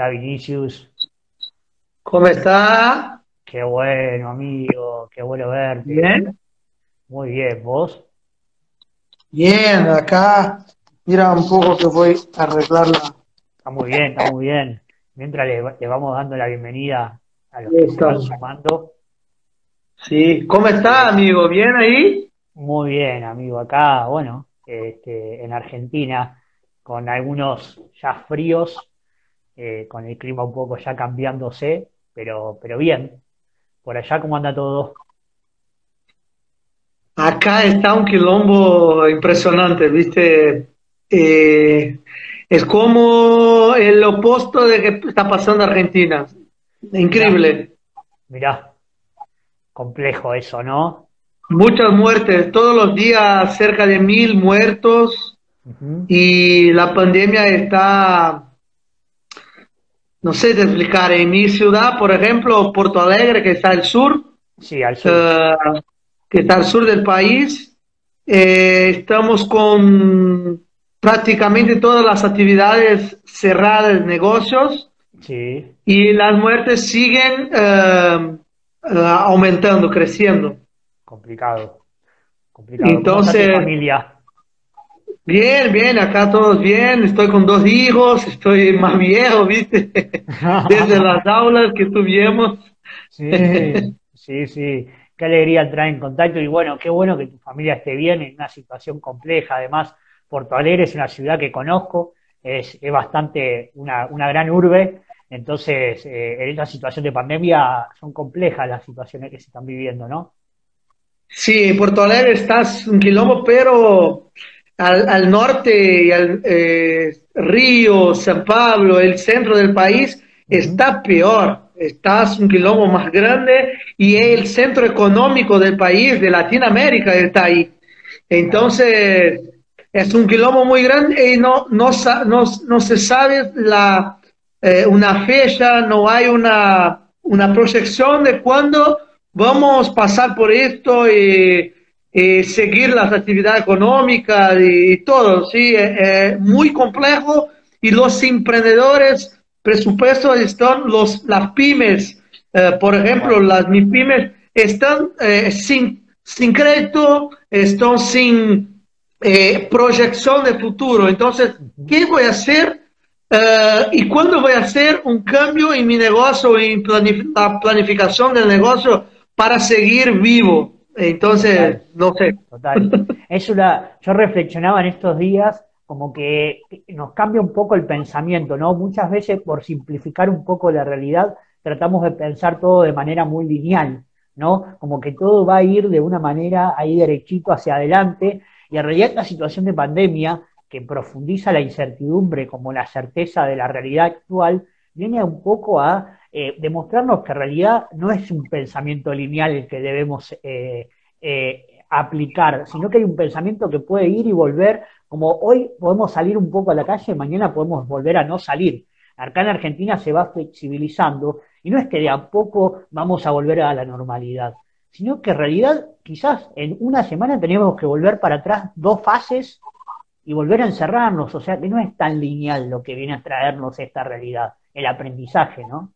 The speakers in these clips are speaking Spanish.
está Vinicius? ¿Cómo está? Qué bueno, amigo, qué bueno verte. ¿Bien? Muy bien, ¿vos? Bien, acá. Mira un poco que voy a arreglarla. Está muy bien, está muy bien. Mientras le, le vamos dando la bienvenida a los que se van sumando. Sí, ¿cómo está, amigo? ¿Bien ahí? Muy bien, amigo. Acá, bueno, este, en Argentina, con algunos ya fríos, eh, con el clima un poco ya cambiándose, pero, pero bien. Por allá, ¿cómo anda todo? Acá está un quilombo impresionante, ¿viste? Eh, es como el opuesto de que está pasando en Argentina. Increíble. Mirá, complejo eso, ¿no? Muchas muertes, todos los días cerca de mil muertos y la pandemia está, no sé de explicar, en mi ciudad, por ejemplo, Porto Alegre, que está al sur, Sí, al sur. eh, que está al sur del país, eh, estamos con prácticamente todas las actividades cerradas, negocios, Sí, y las muertes siguen eh, aumentando, creciendo. complicado. Complicado. ¿Cómo está tu Entonces- familia? Bien, bien, acá todos bien, estoy con dos hijos, estoy más viejo, ¿viste? Desde las aulas que tuvimos. Sí, sí, sí. Qué alegría entrar en contacto y bueno, qué bueno que tu familia esté bien en una situación compleja. Además, Porto Alegre es una ciudad que conozco, es, es bastante una, una gran urbe, entonces eh, en esta situación de pandemia son complejas las situaciones que se están viviendo, ¿no? Sí, Porto Alegre está un quilombo, pero al, al norte y al eh, Río, San Pablo, el centro del país, está peor. Está un quilombo más grande y el centro económico del país, de Latinoamérica, está ahí. Entonces, es un quilombo muy grande y no, no, no, no se sabe la, eh, una fecha, no hay una, una proyección de cuándo vamos a pasar por esto y, seguir las actividades económicas y, todo, ¿sí? Eh, eh, muy complejo y los emprendedores, presupuestos están, los, las pymes, eh, por ejemplo, las MIPYMES están eh, sin, sin crédito, están sin proyección de futuro. Entonces, ¿qué voy a hacer? Eh, ¿Y cuándo voy a hacer un cambio en mi negocio, en planif- la planificación del negocio para seguir vivo? Entonces, no sé. Total. Es una, yo reflexionaba en estos días como que nos cambia un poco el pensamiento, ¿no? Muchas veces por simplificar un poco la realidad tratamos de pensar todo de manera muy lineal, ¿no? Como que todo va a ir de una manera ahí derechito hacia adelante y en realidad esta situación de pandemia que profundiza la incertidumbre como la certeza de la realidad actual viene un poco a eh, demostrarnos que en realidad no es un pensamiento lineal el que debemos eh, eh, aplicar, sino que hay un pensamiento que puede ir y volver, como hoy podemos salir un poco a la calle, mañana podemos volver a no salir. Acá en Argentina se va flexibilizando y no es que de a poco vamos a volver a la normalidad, sino que en realidad quizás en una semana tenemos que volver para atrás dos fases y volver a encerrarnos, o sea que no es tan lineal lo que viene a traernos esta realidad, el aprendizaje, ¿no?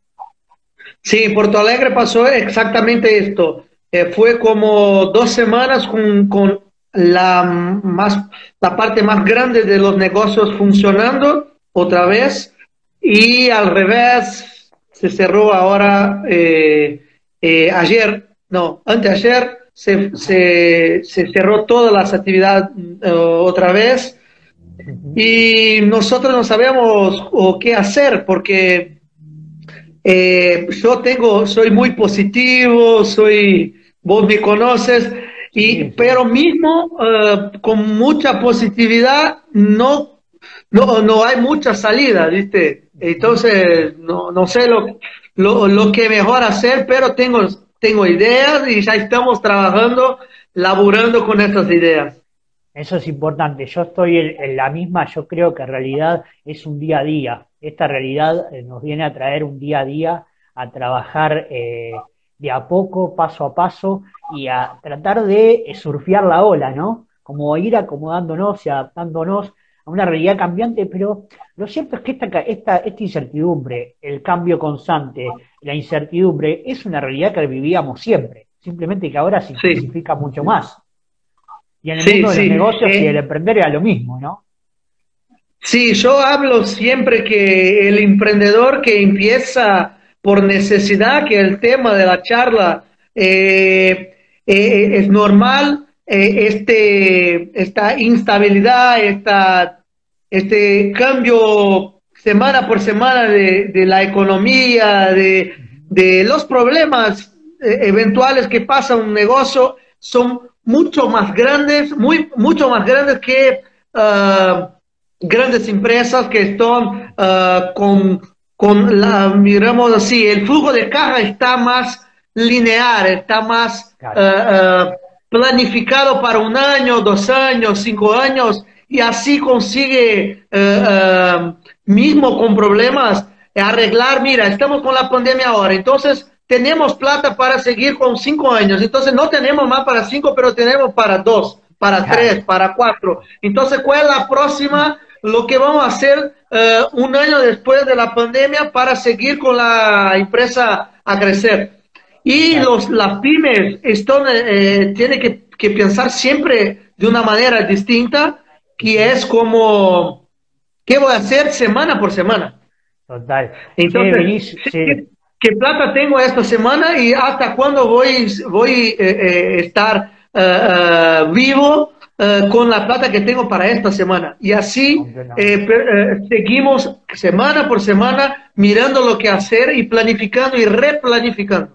Sí, en Porto Alegre pasó exactamente esto. Eh, fue como dos semanas con, con la, más, la parte más grande de los negocios funcionando otra vez. Y al revés se cerró ahora eh, eh, ayer, no, anteayer se, se, se cerró todas las actividades otra vez. Y nosotros no sabemos o qué hacer porque eh, yo tengo, soy muy positivo, soy, vos me conoces, y, pero mismo eh, con mucha positividad no, no, no hay mucha salida, ¿viste? Entonces, no, no sé lo, lo, lo que mejor hacer, pero tengo, tengo ideas y ya estamos trabajando, laburando con estas ideas. Eso es importante. Yo estoy en, en la misma, yo creo que en realidad es un día a día. Esta realidad eh, nos viene a traer un día a día, a trabajar eh, de a poco, paso a paso, y a tratar de eh, surfear la ola, ¿no? Como ir acomodándonos y adaptándonos a una realidad cambiante, pero lo cierto es que esta, esta, esta incertidumbre, el cambio constante, la incertidumbre, es una realidad que vivíamos siempre, simplemente que ahora se intensifica mucho más. Y en el mundo de los negocios y el emprender era lo mismo, ¿no? Sí, yo hablo siempre que el emprendedor que empieza por necesidad, que el tema de la charla eh, eh, es normal, eh, este, esta instabilidad, esta, este cambio semana por semana de, la economía, de, de los problemas eventuales que pasa un negocio, son mucho más grandes, muy, mucho más grandes que uh, grandes empresas que están uh, con, con la, miramos así, el flujo de caja está más lineal, está más uh, planificado para un año, dos años, cinco años, y así consigue, mismo con problemas, arreglar, mira, estamos con la pandemia ahora, entonces tenemos plata para seguir con cinco años, entonces no tenemos más para cinco, pero tenemos para dos, para tres, para cuatro. Entonces, ¿cuál es la próxima? Lo que vamos a hacer eh, un año después de la pandemia para seguir con la empresa a crecer. Y los, las pymes están, eh, tienen que, que, pensar siempre de una manera distinta, que es como, ¿qué voy a hacer semana por semana? Total. Entonces, sí, qué plata tengo esta semana y hasta cuándo voy voy eh, eh estar eh, eh, vivo con la plata que tengo para esta semana. Y así seguimos semana por semana mirando lo que hacer y planificando y replanificando.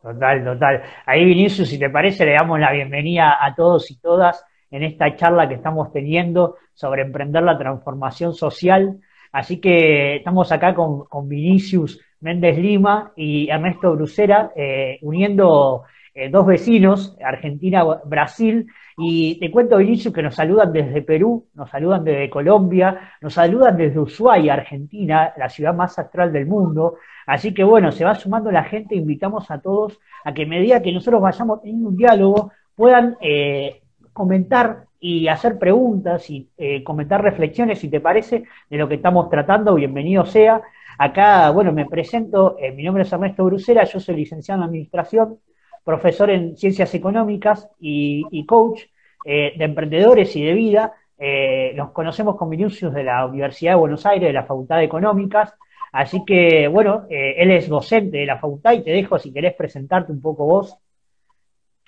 Total, total. Ahí Vinicius, si te parece, le damos la bienvenida a todos y todas en esta charla que estamos teniendo sobre emprender la transformación social. Así que estamos acá con, con Vinicius Méndez Lima y Ernesto Brucera, eh, uniendo eh, dos vecinos, Argentina-Brasil. Y te cuento, Vinicius, que nos saludan desde Perú, nos saludan desde Colombia, nos saludan desde Ushuaia, Argentina, la ciudad más astral del mundo. Así que bueno, se va sumando la gente, invitamos a todos a que medida que nosotros vayamos teniendo un diálogo, puedan eh, comentar y hacer preguntas y comentar reflexiones, si te parece, de lo que estamos tratando, bienvenido sea. Acá, bueno, me presento, eh, mi nombre es Ernesto Brucera, yo soy licenciado en Administración, profesor en Ciencias Económicas y, coach eh, de emprendedores y de vida. Eh, nos conocemos con Vinicius de la Universidad de Buenos Aires, de la Facultad de Económicas. Así que, bueno, él es docente de la facultad y te dejo si querés presentarte un poco vos.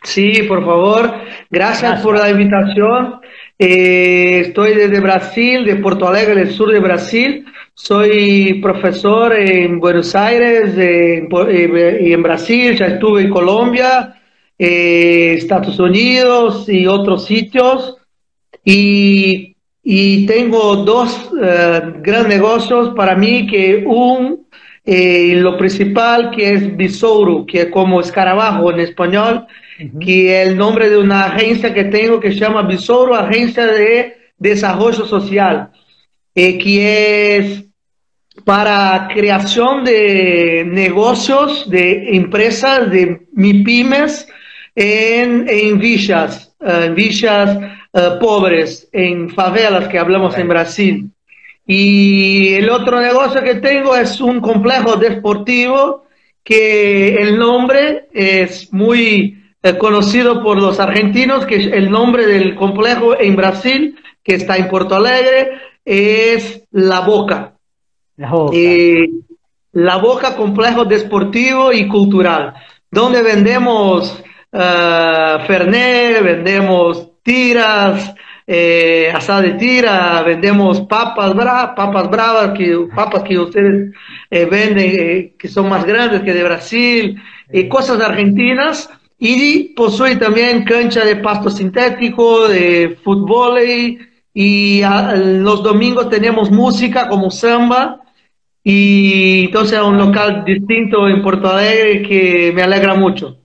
Sí, por favor. Gracias, por la invitación. estoy desde Brasil, de Porto Alegre, el sur de Brasil. Soy profesor en Buenos Aires y en Brasil, ya estuve en Colombia, eh, Estados Unidos y otros sitios. Y, tengo dos eh, grandes negocios para mí, que un, eh, lo principal que es Bisouro, que es como escarabajo en español, que es el nombre de una agencia que tengo que se llama Bisouro, Agencia de Desarrollo Social, que es para creación de negocios, de empresas, de MIPIMES en, en villas, eh, en villas eh, pobres, en favelas que hablamos en Brasil. Y el otro negocio que tengo es un complejo deportivo que el nombre es muy eh, conocido por los argentinos, que el nombre del complejo en Brasil, que está en Porto Alegre, es La Boca. La Boca. la Boca Complejo Deportivo y Cultural, donde vendemos uh, Fernet, vendemos tiras, eh, asada de tira, vendemos papas, bra papas bravas, que, papas que ustedes eh, venden, eh, que son más grandes que de Brasil, y cosas argentinas. Y posee también cancha de pasto sintético, de fútbol, y ah, los domingos tenemos música como samba, y entonces un local distinto en Porto Alegre que me alegra mucho.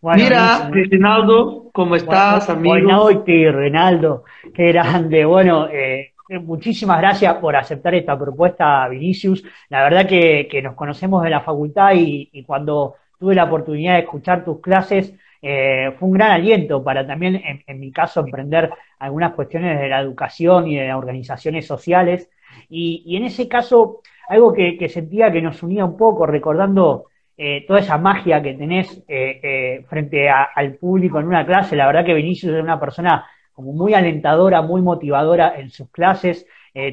Mira, Reginaldo, ¿cómo estás, amigo? Buenas noches, Renaldo, qué grande. Bueno, eh, muchísimas gracias por aceptar esta propuesta, Vinicius. La verdad que, nos conocemos de la facultad y, cuando tuve la oportunidad de escuchar tus clases, eh, fue un gran aliento para también, en, mi caso, emprender algunas cuestiones de la educación y de las organizaciones sociales. Y, en ese caso, algo que, sentía que nos unía un poco, recordando eh, toda esa magia que tenés eh, frente al público en una clase, la verdad que Vinicius es una persona como muy alentadora, muy motivadora en sus clases,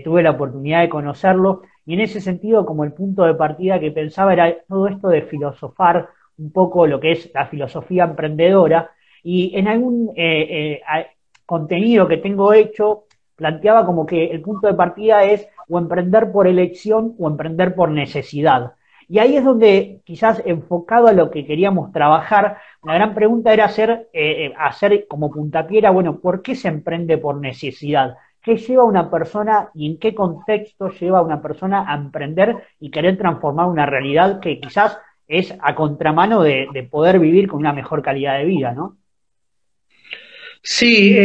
tuve la oportunidad de conocerlo, y en ese sentido, como el punto de partida que pensaba era todo esto de filosofar un poco lo que es la filosofía emprendedora, y en algún eh, eh, contenido que tengo hecho planteaba como que el punto de partida es o emprender por elección o emprender por necesidad. Y ahí es donde quizás enfocado a lo que queríamos trabajar, la gran pregunta era hacer, eh, hacer como puntapiera, bueno, ¿por qué se emprende por necesidad? ¿Qué lleva a una persona y en qué contexto lleva a una persona a emprender y querer transformar una realidad que quizás es a contramano de, poder vivir con una mejor calidad de vida, ¿no? Sí,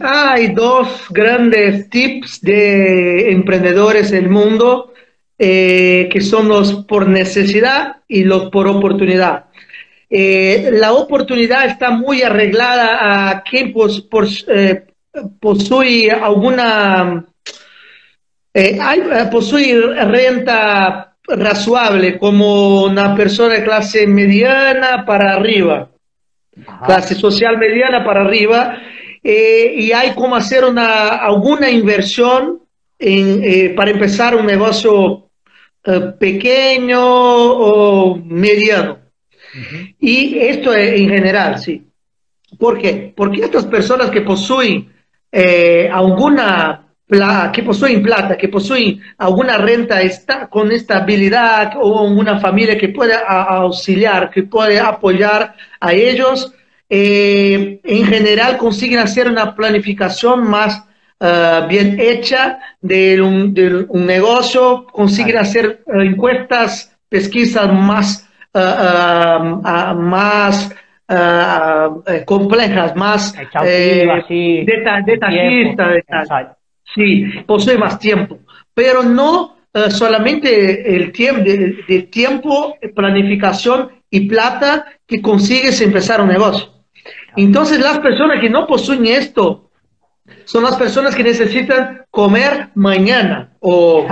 hay dos grandes tips de emprendedores del mundo, eh, que son los por necesidad y los por oportunidad. Eh, la oportunidad está muy posee a quien eh, posee alguna, posee renta razonable, como una persona de clase mediana para arriba, clase social mediana para arriba, eh, y hay como hacer una, alguna inversión eh, para empezar un negocio eh, pequeño o mediano. Y esto en general, sí. ¿Por qué? Porque estas personas que poseen alguna que poseen plata, que poseen alguna renta está, con estabilidad o una familia que puede auxiliar, que puede apoyar a ellos, eh, en general consiguen hacer una planificación más eh, bien hecha de un, negocio, consiguen hacer eh, encuestas, pesquisas más, más complejas, más detallistas. Sí, posee más tiempo, pero no eh, solamente el tiempo de, tiempo, planificación y plata que consigues empezar un negocio. Entonces las personas que no poseen esto son las personas que necesitan comer mañana o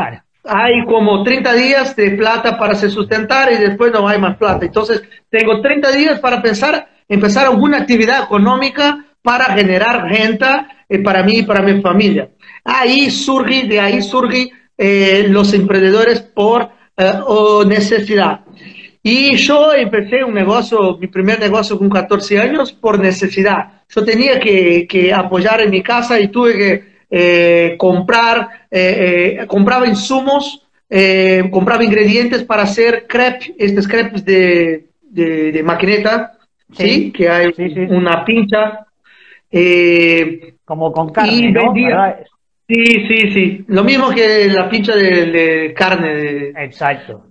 hay como 30 días de plata para se sustentar y después no hay más plata. Entonces tengo 30 días para pensar, empezar alguna actividad económica para generar renta eh, para mí y para mi familia. Ahí surge, de ahí surge eh, los emprendedores por eh, necesidad. Y yo empecé un negocio, mi primer negocio con 14 años por necesidad. Yo tenía que, que apoyar en mi casa y tuve que eh, comprar, compraba insumos, compraba ingredientes para hacer crepes, estos crepes de, de, maquineta, sí. Que hay una pincha. Como con carne, ¿no? Sí, sí, sí. Lo mismo que la pincha de, carne. Exacto.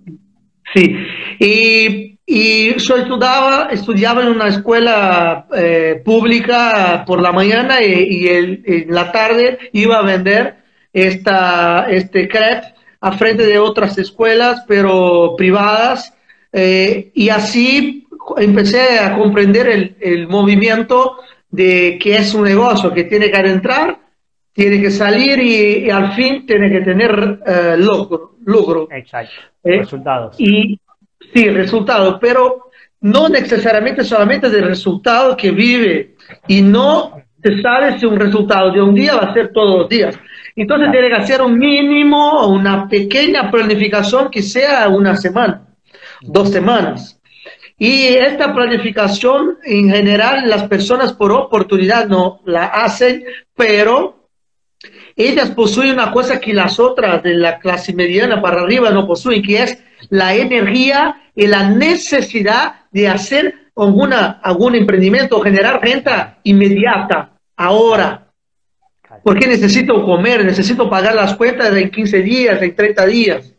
Sí. Y, y, yo estudiaba, estudiaba en una escuela eh, pública por la mañana y, en la tarde iba a vender esta, este crepe a frente de otras escuelas, pero privadas. Eh, y así empecé a comprender el, el movimiento de que es un negocio que tiene que adentrar tiene que salir y, al fin tiene que tener eh, logro, Exacto. Eh, resultados. Y sí, resultados, pero no necesariamente solamente del resultado que vive y no se sabe si un resultado de un día va a ser todos los días. Entonces tiene que hacer un mínimo una pequeña planificación que sea una semana, dos semanas. Y esta planificación en general las personas por oportunidad no la hacen, pero ellas poseen una cosa que las otras de la clase mediana para arriba no poseen, que es la energía y la necesidad de hacer alguna, algún emprendimiento, generar renta inmediata, ahora. Porque necesito comer, necesito pagar las cuentas en 15 días, en 30 días.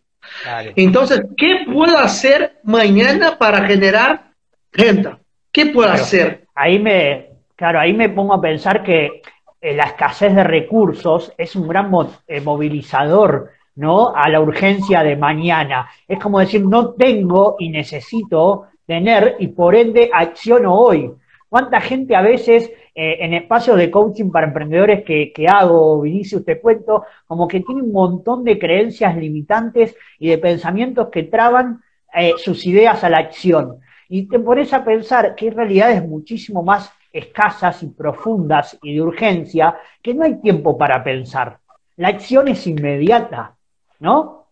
Entonces, ¿qué puedo hacer mañana para generar renta? ¿Qué puedo hacer? Ahí me, claro, ahí me pongo a pensar que eh, la escasez de recursos es un gran eh, movilizador ¿no? a la urgencia de mañana. Es como decir, no tengo y necesito tener y por ende acciono hoy. ¿Cuánta gente a veces eh, en espacios de coaching para emprendedores que, hago, Vinicius, te cuento, como que tiene un montón de creencias limitantes y de pensamientos que traban eh, sus ideas a la acción? Y te pones a pensar que hay realidades muchísimo más escasas y profundas y de urgencia que no hay tiempo para pensar. La acción es inmediata, ¿no?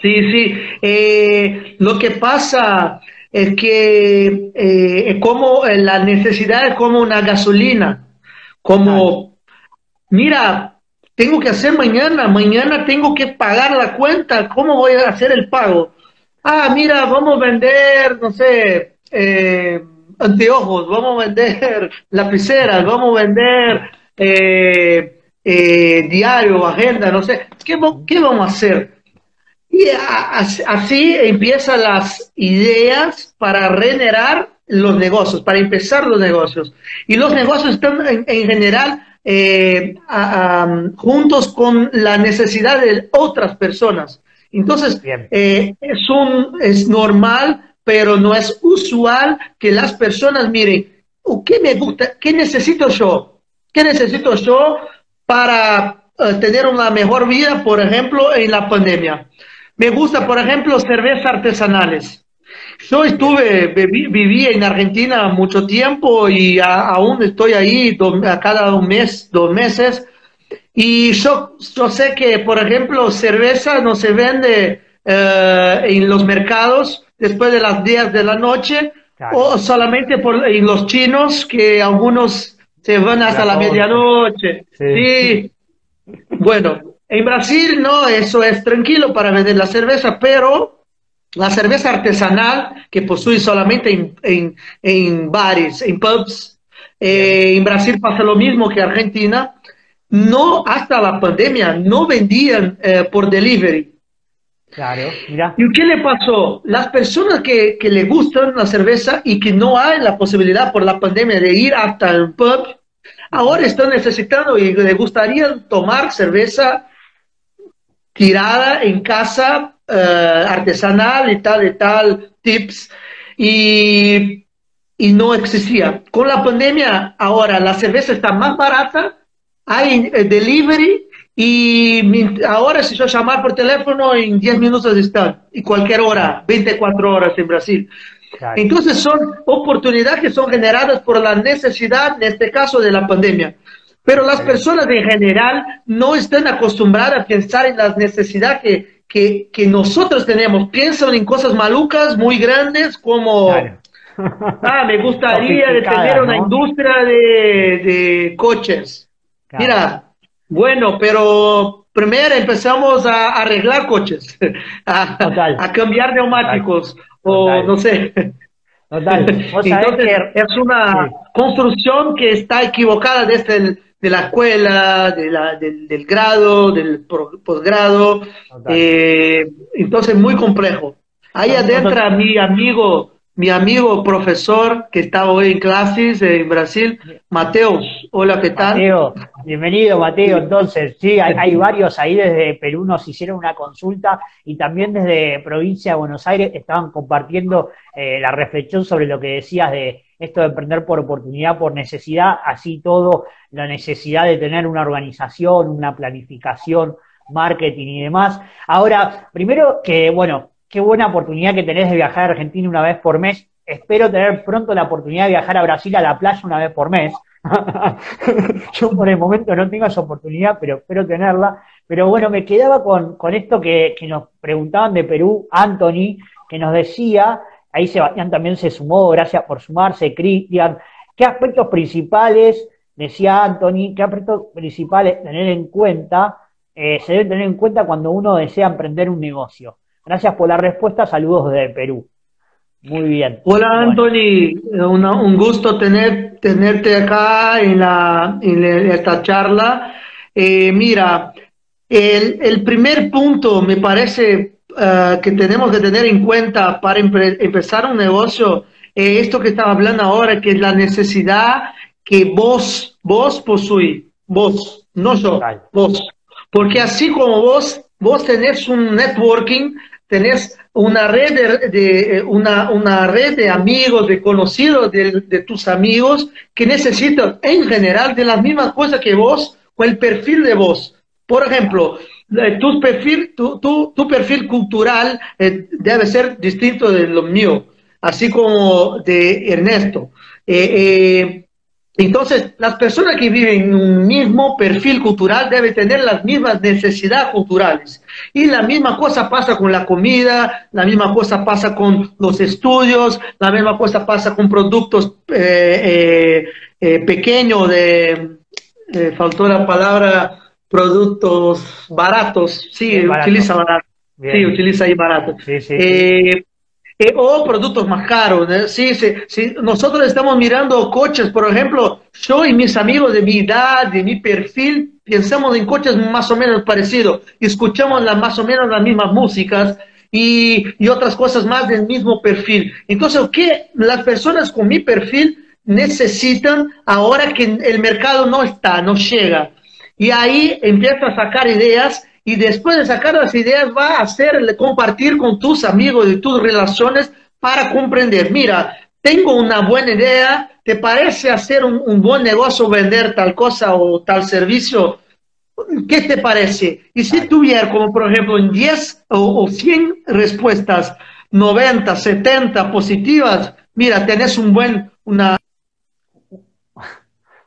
Sí, sí. Eh, lo que pasa es que eh, como la necesidad es como una gasolina, como, mira, tengo que hacer mañana, mañana tengo que pagar la cuenta, ¿cómo voy a hacer el pago? Ah, mira, vamos a vender, no sé, eh, anteojos, vamos a vender lapiceras, vamos a vender eh, eh, diario, agenda, no sé, ¿qué, qué vamos a hacer? Y así empiezan las ideas para generar los negocios, para empezar los negocios. Y los negocios están en, general eh, juntos con la necesidad de otras personas. Entonces, eh, es, un, es normal, pero no es usual que las personas miren, oh, ¿qué me gusta? ¿Qué necesito yo? ¿Qué necesito yo para eh, tener una mejor vida, por ejemplo, en la pandemia? Me gusta, por ejemplo, cervezas artesanales. Yo estuve, viví, en Argentina mucho tiempo y aún estoy ahí a cada un mes, dos meses. Y yo, yo sé que, por ejemplo, cerveza no se vende eh, en los mercados después de las 10 de la noche o solamente por, en los chinos que algunos se van hasta la, medianoche. sí. Bueno, en Brasil no, eso es tranquilo para vender la cerveza, pero la cerveza artesanal que posee solamente en, en, bares, en pubs, eh, en Brasil pasa lo mismo que Argentina, no hasta la pandemia, no vendían eh, por delivery. Claro, mira. ¿Y qué le pasó? Las personas que, que le gustan la cerveza y que no hay la posibilidad por la pandemia de ir hasta el pub, ahora están necesitando y le gustaría tomar cerveza tirada en casa eh, artesanal y tal y tal, tips, y, y, no existía. Con la pandemia, ahora la cerveza está más barata, hay eh, delivery, y ahora si yo llamar por teléfono, en 10 minutos están, y cualquier hora, 24 horas en Brasil. Entonces son oportunidades que son generadas por la necesidad, en este caso, de la pandemia. Pero las personas en general no están acostumbradas a pensar en las necesidades que, que, nosotros tenemos. Piensan en cosas malucas muy grandes como, ah, me gustaría tener una industria de, coches. Mira, bueno, pero primero empezamos a arreglar coches, a, cambiar neumáticos o no sé. Total. Entonces, es una construcción que está equivocada desde el de la escuela, de la, del, grado, del posgrado. Eh, entonces, muy complejo. Ahí adentro mi amigo, mi amigo profesor que estaba hoy en clases en Brasil, Mateos. Hola, ¿qué tal? Mateo, bienvenido Mateo. Entonces, sí, hay, hay, varios ahí desde Perú nos hicieron una consulta y también desde provincia de Buenos Aires estaban compartiendo eh, la reflexión sobre lo que decías de esto de emprender por oportunidad, por necesidad, así todo, la necesidad de tener una organización, una planificación, marketing y demás. Ahora, primero que, bueno, qué buena oportunidad que tenés de viajar a Argentina una vez por mes. Espero tener pronto la oportunidad de viajar a Brasil a la playa una vez por mes. Yo por el momento no tengo esa oportunidad, pero espero tenerla. Pero bueno, me quedaba con, con esto que, que nos preguntaban de Perú, Anthony, que nos decía Ahí Sebastián también se sumó, gracias por sumarse, Cristian. ¿Qué aspectos principales, decía Anthony, qué aspectos principales tener en cuenta, eh, se deben tener en cuenta cuando uno desea emprender un negocio? Gracias por la respuesta, saludos desde Perú. Muy bien. Hola Anthony, un gusto tener, tenerte acá en, la, en esta charla. Eh, mira, el, el primer punto me parece eh, que tenemos que tener en cuenta para empezar un negocio es esto que estaba hablando ahora, que es la necesidad que vos, vos posuís, vos, no yo, vos. Porque así como vos, vos tenés un networking, tenés una red de, una, una, red de amigos, de conocidos de, de, tus amigos que necesitan en general de las mismas cosas que vos o el perfil de vos. Por ejemplo, eh, tu perfil, tu, tu, tu perfil cultural eh, debe ser distinto de lo mío, así como de Ernesto. Eh, entonces, las personas que viven en un mismo perfil cultural deben tener las mismas necesidades culturales. Y la misma cosa pasa con la comida, la misma cosa pasa con los estudios, la misma cosa pasa con productos pequeños de, faltó la palabra, productos baratos, sí, utiliza barato, sí, utiliza ahí barato. Eh, eh, o productos más caros, sí, sí, sí, nosotros estamos mirando coches, por ejemplo, yo y mis amigos de mi edad, de mi perfil, pensamos en coches más o menos parecidos, escuchamos las, más o menos las mismas músicas, y, y, otras cosas más del mismo perfil. Entonces, ¿qué las personas con mi perfil necesitan ahora que el mercado no está, no llega? Y ahí empieza a sacar ideas y después de sacar las ideas va a hacer compartir con tus amigos y tus relaciones para comprender, mira, tengo una buena idea, ¿te parece hacer un, buen negocio, vender tal cosa o tal servicio? ¿Qué te parece? Y si tuviera como por ejemplo en 10 o, 100 respuestas, 90, 70 positivas, mira, tenés un buen, una,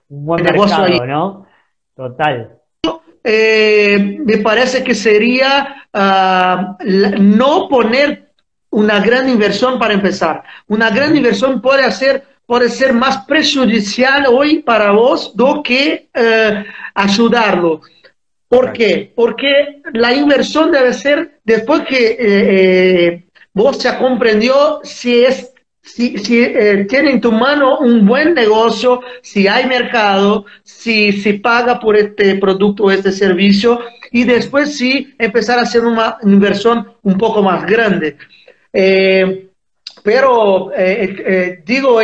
un buen negocio ahí. ¿no? Total. Eh, me parece que sería ah, no poner una gran inversión para empezar. Una gran inversión puede hacer puede ser más prejudicial hoy para vos do que eh, ayudarlo. ¿Por qué? Porque la inversión debe ser después que eh, vos ya comprendió si es si, si eh, tiene en tu mano un buen negocio, si hay mercado, si, si paga por este producto o este servicio, y después sí empezar a hacer una inversión un poco más grande. Eh, pero eh, digo,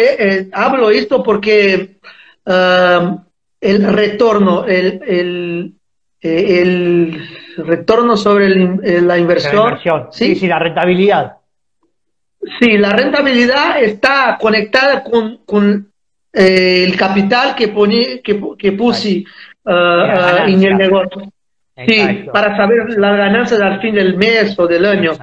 hablo esto porque um, el retorno, el, el, el retorno sobre la inversión, ¿sí? sí, la rentabilidad Sí, la rentabilidad está conectada con, con eh, el capital que, pone, que, que puse uh, en el negocio. Sí, para saber la ganancia al fin del mes o del año.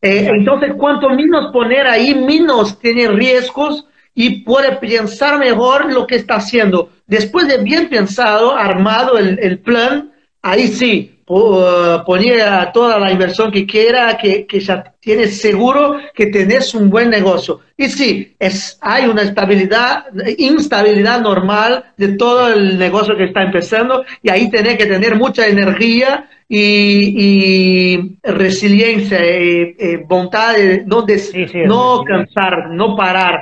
Eh, entonces, cuanto menos poner ahí, menos tiene riesgos y puede pensar mejor lo que está haciendo. Después de bien pensado, armado el, el plan, ahí sí, ponía toda la inversión que quiera, que, que, ya tienes seguro que tenés un buen negocio. Y sí, es, hay una estabilidad, instabilidad normal de todo el negocio que está empezando y ahí tenés que tener mucha energía y, resiliencia, y, eh, eh, voluntad de no, no cansar, no parar.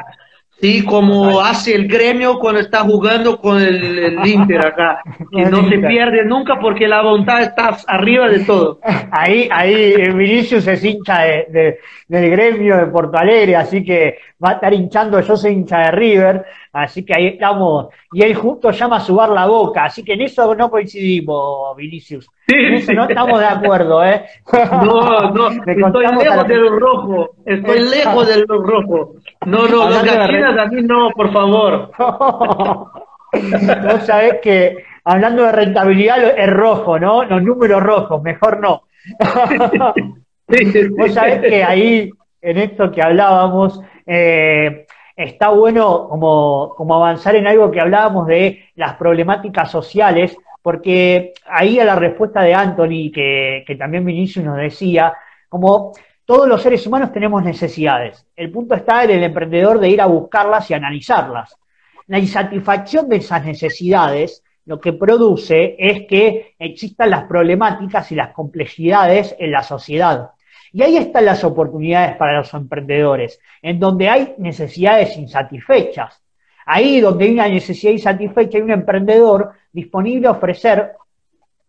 Sí, como hace el gremio cuando está jugando con el, Inter acá, que no se pierde nunca porque la voluntad está arriba de todo. Ahí, ahí Vinicius es hincha de, del gremio de Porto Alegre, así que va a estar hinchando, yo soy hincha de River, así que ahí estamos, y él justo llama a subar la boca, así que en eso no coincidimos, Vinicius. en eso no estamos de acuerdo, ¿eh? No, no, estoy lejos de los rojos, estoy lejos de los rojos. No, no, los gallinas a mí no, por favor. Vos sabés que hablando de rentabilidad es rojo, ¿no? Los números rojos, mejor no. Vos sabés que ahí, en esto que hablábamos, eh, está bueno como, como avanzar en algo que hablábamos de las problemáticas sociales, porque ahí a la respuesta de Anthony, que, que también Vinicius nos decía, como todos los seres humanos tenemos necesidades. El punto está en el emprendedor de ir a buscarlas y analizarlas. La insatisfacción de esas necesidades lo que produce es que existan las problemáticas y las complejidades en la sociedad. Y ahí están las oportunidades para los emprendedores, en donde hay necesidades insatisfechas. Ahí donde hay una necesidad insatisfecha hay un emprendedor disponible a ofrecer,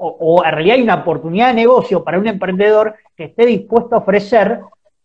o, en realidad hay una oportunidad de negocio para un emprendedor que esté dispuesto a ofrecer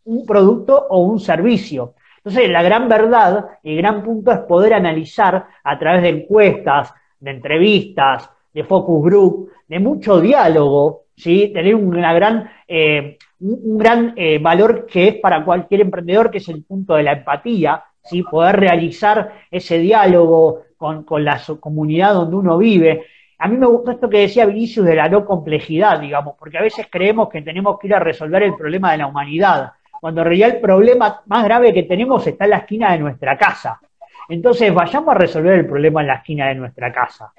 un producto o un servicio. Entonces, la gran verdad, el gran punto es poder analizar a través de encuestas, de entrevistas, de focus group, de mucho diálogo, ¿sí? tener una gran eh, un, gran eh, valor que es para cualquier emprendedor, que es el punto de la empatía, ¿sí? poder realizar ese diálogo con, con la comunidad donde uno vive. A mí me gustó esto que decía Vinicius de la no complejidad, digamos, porque a veces creemos que tenemos que ir a resolver el problema de la humanidad, cuando en realidad el problema más grave que tenemos está en la esquina de nuestra casa. Entonces, vayamos a resolver el problema en la esquina de nuestra casa,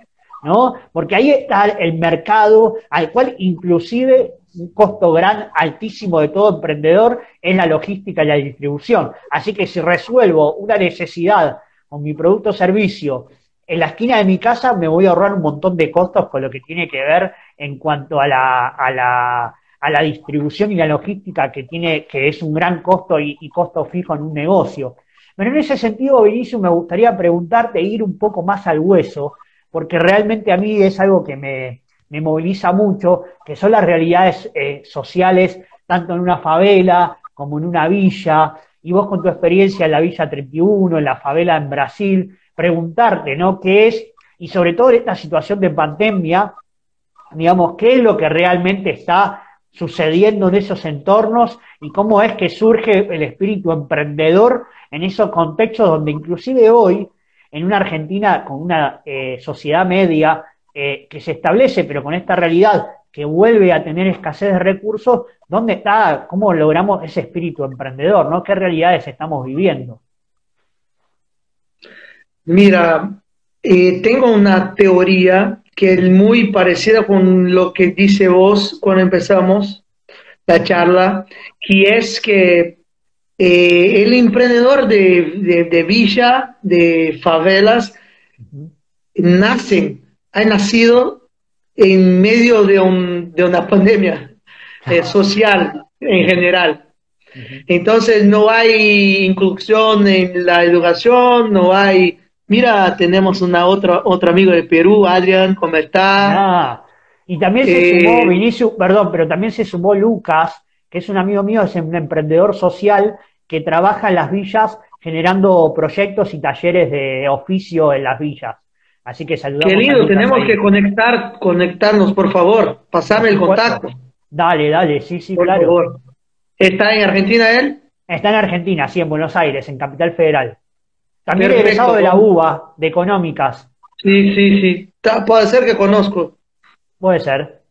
¿no? Porque ahí está el mercado al cual inclusive un costo gran, altísimo de todo emprendedor es la logística y la distribución. Así que si resuelvo una necesidad con mi producto o servicio en la esquina de mi casa, me voy a ahorrar un montón de costos con lo que tiene que ver en cuanto a la, distribución y la logística que tiene, que es un gran costo y, costo fijo en un negocio. Pero en ese sentido, Vinicio, me gustaría preguntarte, ir un poco más al hueso, porque realmente a mí es algo que me, moviliza mucho, que son las realidades eh, sociales, tanto en una favela como en una villa, y vos con tu experiencia en la Villa 31, en la favela en Brasil, preguntarte, ¿no? ¿Qué es? Y sobre todo en esta situación de pandemia, digamos, ¿qué es lo que realmente está sucediendo en esos entornos y cómo es que surge el espíritu emprendedor en esos contextos donde inclusive hoy, en una Argentina con una eh, sociedad media eh, que se establece, pero con esta realidad que vuelve a tener escasez de recursos, ¿dónde está, cómo logramos ese espíritu emprendedor, ¿no? ¿Qué realidades estamos viviendo? Mira, eh, tengo una teoría que es muy parecida con lo que dice vos cuando empezamos la charla, que es que eh, el emprendedor de, villa, de favelas, nace, ha nacido en medio de, una pandemia eh, social en general. Entonces no hay inclusión en la educación, no hay Mira, tenemos una otra, otro amigo de Perú, Adrián, ¿cómo está? Ah, y también se eh, sumó Vinicius, perdón, pero también se sumó Lucas, que es un amigo mío, es un emprendedor social que trabaja en las villas generando proyectos y talleres de oficio en las villas. Así que saludamos. Querido, tenemos que conectar, conectarnos, por favor. Pasame el contacto. Dale, dale, sí, sí, claro. ¿Está en Argentina él? Está en Argentina, sí, en Buenos Aires, en Capital Federal. También he egresado de la UBA, de económicas. Sí, sí, sí. Puede ser que conozco. Puede ser.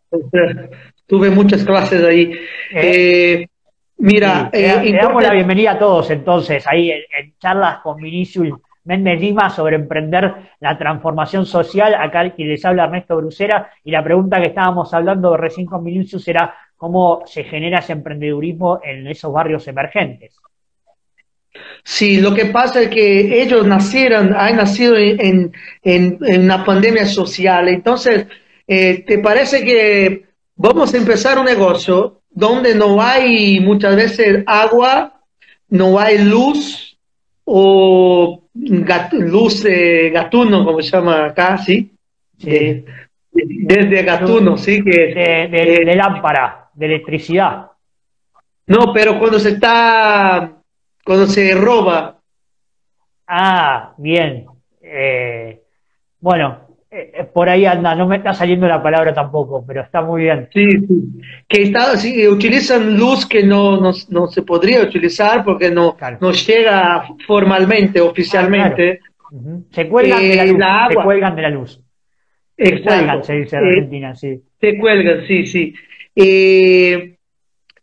Tuve muchas clases ahí. Eh, eh, mira, le, eh, damos la bienvenida a todos entonces, ahí en, charlas con Vinicius Méndez Lima sobre emprender la transformación social. Acá quien les habla Ernesto Brucera y la pregunta que estábamos hablando recién con Vinicius era cómo se genera ese emprendedurismo en esos barrios emergentes. Sí, lo que pasa es que ellos nacieron, han nacido en, en, una pandemia social. Entonces, eh, ¿te parece que vamos a empezar un negocio donde no hay muchas veces agua, no hay luz o luz eh, gatuno, como se llama acá, ¿sí? Eh, desde gatuno, ¿sí? Que, de, de lámpara, de electricidad. No, pero cuando se está cuando se roba. Ah, bien. Eh, bueno, eh, por ahí anda, no me está saliendo la palabra tampoco, pero está muy bien. Sí, sí. Que está, sí, utilizan luz que no, no, se podría utilizar porque no, no llega formalmente, oficialmente. Ah, se cuelgan de la eh, luz. se cuelgan de la luz. Se cuelgan, se dice en Argentina, sí. Se cuelgan, sí, sí.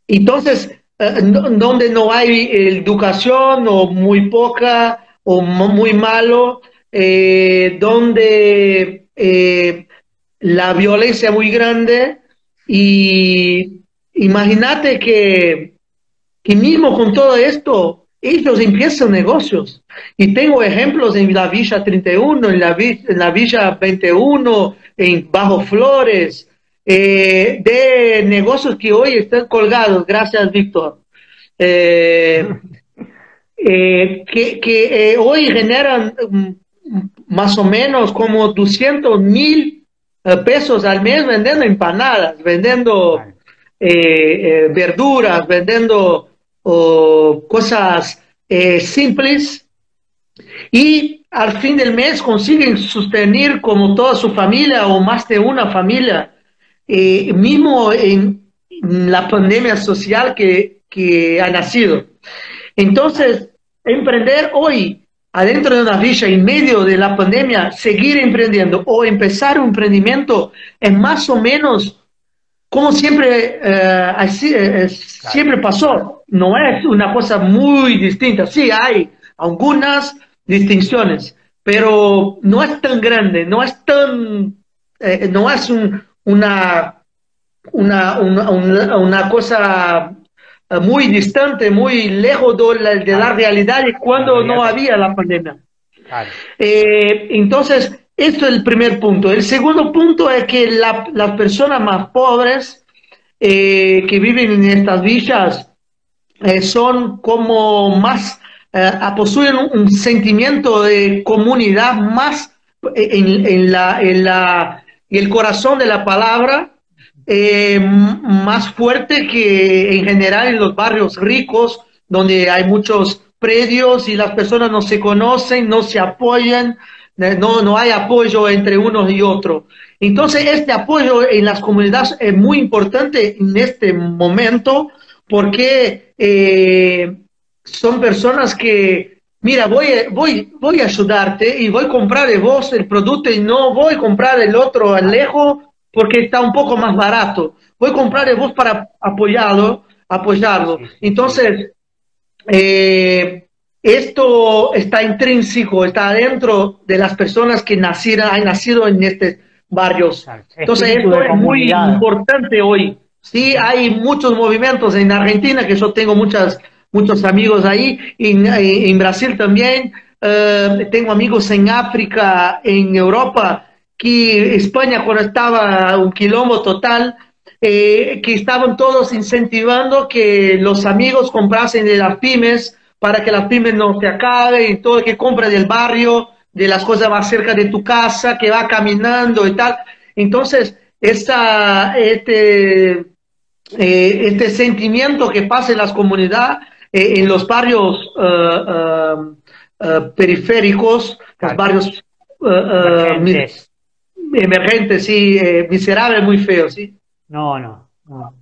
entonces, eh, donde no hay educación o muy poca o muy malo, eh, donde eh, la violencia es muy grande y imagínate que, que mismo con todo esto, ellos empiezan negocios. Y tengo ejemplos en la Villa 31, en la, en la Villa 21, en Bajo Flores, eh, de negocios que hoy están colgados, gracias Víctor, eh, eh, que, hoy generan mm, más o menos como 200 mil pesos al mes vendiendo empanadas, vendiendo verduras, vendiendo cosas simples. Y al fin del mes consiguen sostener como toda su familia o más de una familia eh, mismo en, la pandemia social que, que ha nacido. Entonces, emprender hoy adentro de una villa, en medio de la pandemia, seguir emprendiendo o empezar un emprendimiento es más o menos como siempre, eh, así, eh, siempre pasó. No es una cosa muy distinta. Sí, hay algunas distinciones, pero no es tan grande, no es tan, eh, no es un, una, una, una, una, cosa muy distante, muy lejos de la, de la realidad de cuando no había la pandemia. entonces, esto es el primer punto. El segundo punto es que las personas más pobres eh, que viven en estas villas eh, son como más, eh, poseen un, sentimiento de comunidad más en, en, la, en la, el corazón de la palabra, más fuerte que en general en los barrios ricos, donde hay muchos predios y las personas no se conocen, no se apoyan, no, no hay apoyo entre unos y otros. Entonces, este apoyo en las comunidades es muy importante en este momento porque eh, son personas que, mira, voy, voy, voy a ayudarte y voy a comprar de vos el producto y no voy a comprar el otro al lejos porque está un poco más barato. Voy a comprar de vos para apoyarlo, apoyarlo. Entonces, eh, esto está intrínseco, está dentro de las personas que nacieron, han nacido en estos barrios. Entonces, esto es muy importante hoy. Sí, hay muchos movimientos en Argentina, que yo tengo muchas, muchos amigos ahí, en, en Brasil también, eh, tengo amigos en África, en Europa, que España cuando estaba un quilombo total, eh, que estaban todos incentivando que los amigos comprasen de las pymes, para que las pymes no se acaben y todo, que compra del barrio, de las cosas más cerca de tu casa, que va caminando y tal. Entonces, esta, este, eh, este sentimiento que pasa en las comunidades, eh, en los barrios uh, periféricos, los barrios emergentes. emergentes, sí, miserables, muy feos, sí. No, no, no.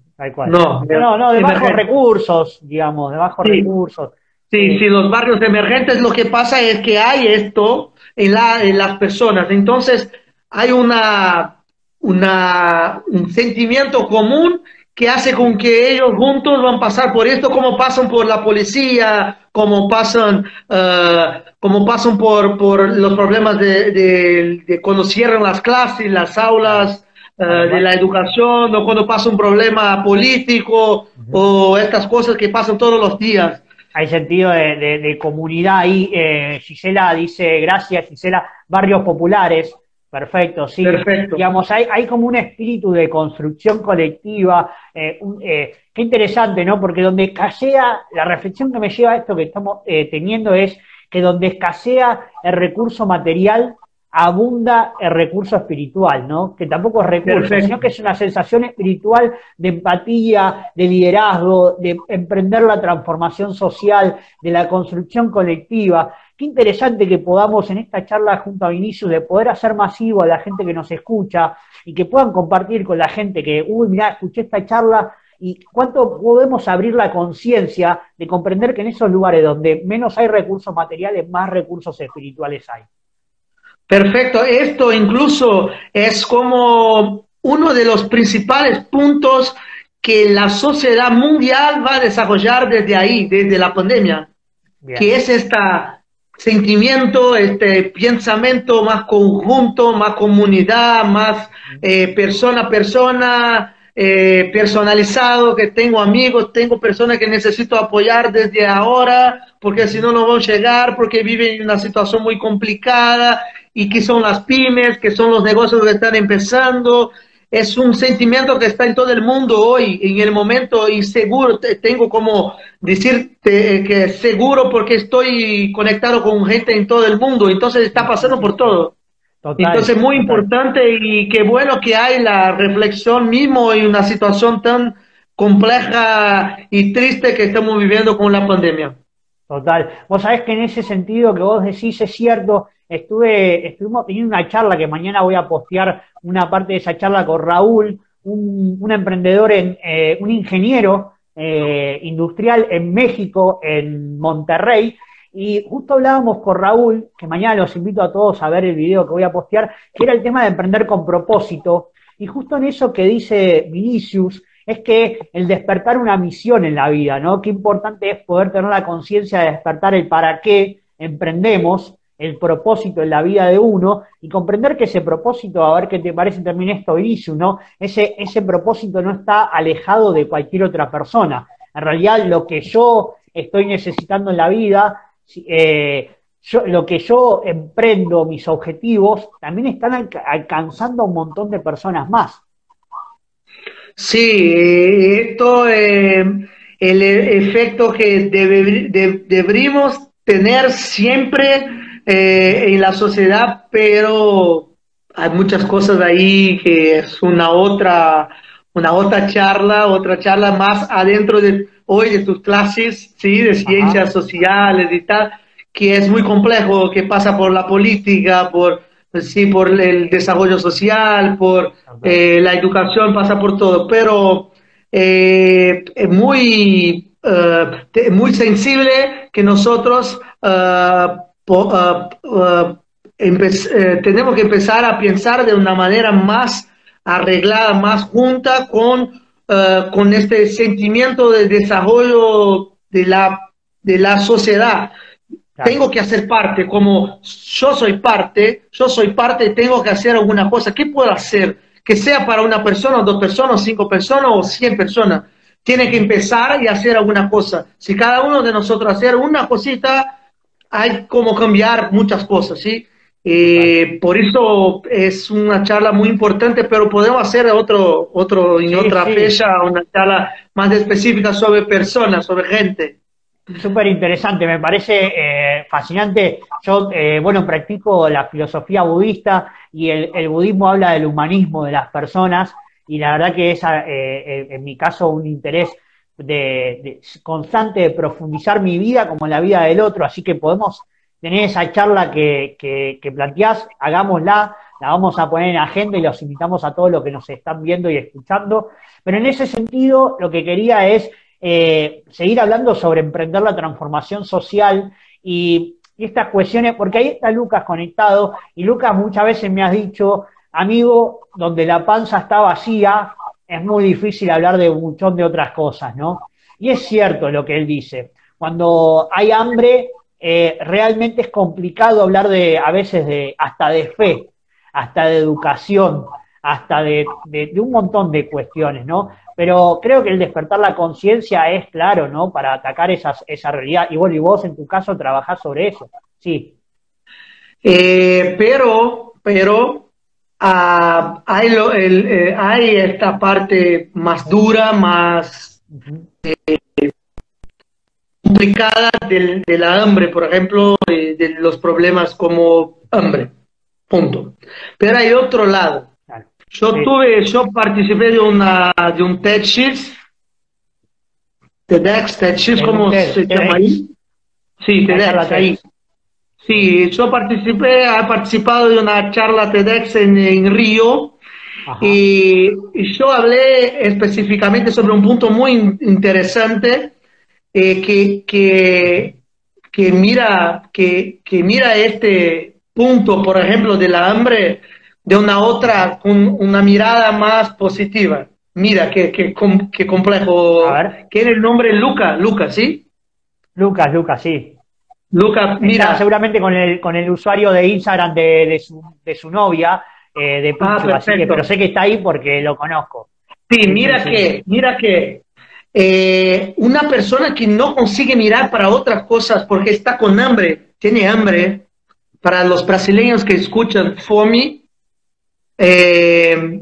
No, no, no, de bajos recursos, digamos, de bajos recursos. Sí, sí, los barrios emergentes lo que pasa es que hay esto en, la, en las personas. Entonces, hay una, una, un sentimiento común que hace con que ellos juntos van a pasar por esto, como pasan por la policía, como pasan, uh, como pasan por, por los problemas de, de, cuando cierran las clases, las aulas uh, de la educación, o cuando pasa un problema político, o estas cosas que pasan todos los días hay sentido de, comunidad ahí. Eh, Gisela dice, gracias Gisela, barrios populares. Perfecto, sí. Perfecto. Digamos, hay, hay como un espíritu de construcción colectiva. Eh, eh, qué interesante, ¿no? Porque donde escasea, la reflexión que me lleva a esto que estamos eh, teniendo es que donde escasea el recurso material, abunda el recurso espiritual, ¿no? Que tampoco es recurso, sino que es una sensación espiritual de empatía, de liderazgo, de emprender la transformación social, de la construcción colectiva. Qué interesante que podamos en esta charla junto a Vinicius de poder hacer masivo a la gente que nos escucha y que puedan compartir con la gente que, uy, mira, escuché esta charla y cuánto podemos abrir la conciencia de comprender que en esos lugares donde menos hay recursos materiales, más recursos espirituales hay. Perfecto, esto incluso es como uno de los principales puntos que la sociedad mundial va a desarrollar desde ahí, desde la pandemia, que es este sentimiento, este pensamiento más conjunto, más comunidad, más eh, persona a persona, eh, personalizado, que tengo amigos, tengo personas que necesito apoyar desde ahora, porque si no, no van a llegar, porque viven en una situación muy complicada y que son las pymes, que son los negocios que están empezando. Es un sentimiento que está en todo el mundo hoy, en el momento, y seguro, tengo como decirte que seguro porque estoy conectado con gente en todo el mundo, entonces está pasando por todo. entonces, muy importante y qué bueno que hay la reflexión mismo en una situación tan compleja y triste que estamos viviendo con la pandemia. Total. Vos sabés que en ese sentido que vos decís es cierto, estuve, estuvimos teniendo una charla que mañana voy a postear una parte de esa charla con Raúl, un, emprendedor, en, eh, un ingeniero eh, industrial en México, en Monterrey, y justo hablábamos con Raúl, que mañana los invito a todos a ver el video que voy a postear, que era el tema de emprender con propósito. Y justo en eso que dice Vinicius, es que el despertar una misión en la vida, ¿no? Qué importante es poder tener la conciencia de despertar el para qué emprendemos, el propósito en la vida de uno y comprender que ese propósito, a ver qué te parece también esto, Vinicius, ¿no? Ese, ese propósito no está alejado de cualquier otra persona. En realidad, lo que yo estoy necesitando en la vida eh, lo que yo emprendo, mis objetivos, también están alcanzando a un montón de personas más. Sí, esto es eh, el efecto que deberíamos tener siempre eh, en la sociedad, pero hay muchas cosas ahí que es una otra, una otra charla, otra charla más adentro de hoy de tus clases, ¿sí? De ciencias sociales y tal, que es muy complejo, que pasa por la política, por, sí, por el desarrollo social, por eh, la educación, pasa por todo, pero eh, es muy, eh, muy sensible que nosotros tenemos que empezar a pensar de una manera más arreglada, más junta con eh, con este sentimiento de desarrollo de la, de la sociedad. Tengo que hacer parte, como yo soy parte, yo soy parte tengo que hacer alguna cosa. ¿Qué puedo hacer? Que sea para una persona, dos personas, cinco personas o cien personas. Tiene que empezar y hacer alguna cosa. Si cada uno de nosotros hacer una cosita, hay como cambiar muchas cosas, ¿sí? Eh, por eso es una charla muy importante, pero podemos hacer otro, otro en otra fecha, una charla más específica sobre personas, sobre gente. Súper interesante, me parece eh, fascinante. Yo, eh, bueno, practico la filosofía budista y el, budismo habla del humanismo de las personas y la verdad que es, en mi caso, un interés de, constante de profundizar mi vida como la vida del otro, así que podemos tener esa charla que, que, planteás, hagámosla, la vamos a poner en agenda y los invitamos a todos los que nos están viendo y escuchando. Pero en ese sentido, lo que quería es eh, seguir hablando sobre emprender la transformación social y, estas cuestiones, porque ahí está Lucas conectado y Lucas muchas veces me has dicho, amigo, donde la panza está vacía, es muy difícil hablar de un montón de otras cosas, ¿no? Y es cierto lo que él dice. Cuando hay hambre, eh, realmente es complicado hablar de, a veces, de hasta de fe, hasta de educación, hasta de, un montón de cuestiones, ¿no? Pero creo que el despertar la conciencia es claro, ¿no? Para atacar esas, esa realidad. Y bueno, y vos en tu caso trabajás sobre eso, sí. Eh, pero, pero hay, eh, hay esta parte más dura, más complicada del, de la hambre, por ejemplo, de, los problemas como hambre. Punto. Pero hay otro lado. Yo tuve, yo participé de una de un TEDx, TEDx, TEDx, ¿cómo se llama ahí? Sí, TEDx, ahí. Sí, yo participé, he participado de una charla TEDx en, en Río y, y, yo hablé específicamente sobre un punto muy interesante eh, que, que, que, mira, que, que mira este punto, por ejemplo, de la hambre de una otra, con una mirada más positiva. Mira, qué, qué, qué complejo. A ver. ¿Quién es el nombre? Lucas, Lucas, ¿sí? Lucas, Lucas, sí. Lucas, mira. seguramente con el, con el usuario de Instagram de, de, su, de su novia, eh, de ah, así que, pero sé que está ahí porque lo conozco. Sí, mira que, mira que eh, una persona que no consigue mirar para otras cosas porque está con hambre, tiene hambre, para los brasileños que escuchan FOMI, eh,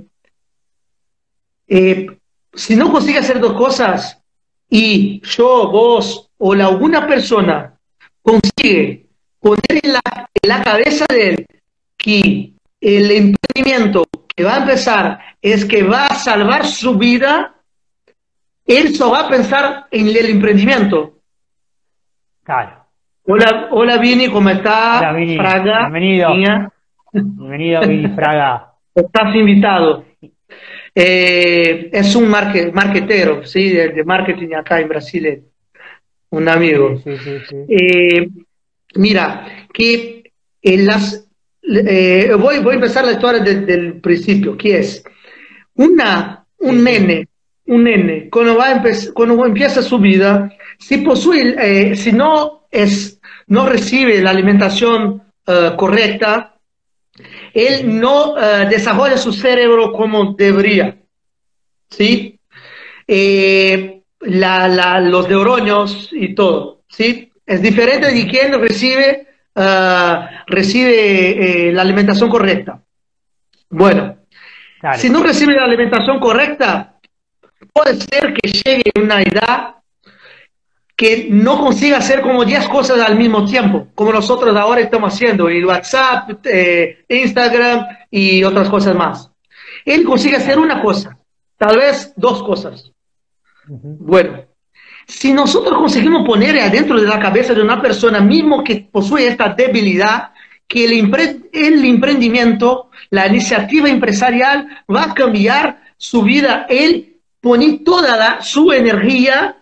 eh, si no consigue hacer dos cosas y yo, vos o la, alguna persona consigue poner en la, en la cabeza de él que el emprendimiento que va a empezar es que va a salvar su vida, él solo va a pensar en el emprendimiento. Claro. Hola, hola Vini, ¿cómo estás? Hola Vini, bienvenido. Bienvenido Vini Fraga. Estás invitado. eh, es un marquetero, ¿sí? De, marketing acá en Brasil, un amigo. Eh, mira, que en las... Eh, voy, voy a empezar la historia desde el principio, que es una, un nene, un nene, cuando, va cuando empieza su vida, si posee, si no, es, no recibe la alimentación correcta, él no uh, desarrolla su cerebro como debería. ¿Sí? Eh, la, la, los neuronos y todo. ¿Sí? Es diferente de quien recibe, uh, recibe eh, la alimentación correcta. Bueno, si no recibe la alimentación correcta, puede ser que llegue a una edad que no consiga hacer como 10 cosas al mismo tiempo, como nosotros ahora estamos haciendo, en WhatsApp, eh, Instagram y otras cosas más. Él consigue hacer una cosa, tal vez dos cosas. Bueno, si nosotros conseguimos poner adentro de la cabeza de una persona mismo que posee esta debilidad, que el, el emprendimiento, la iniciativa empresarial va a cambiar su vida, él pone toda su energía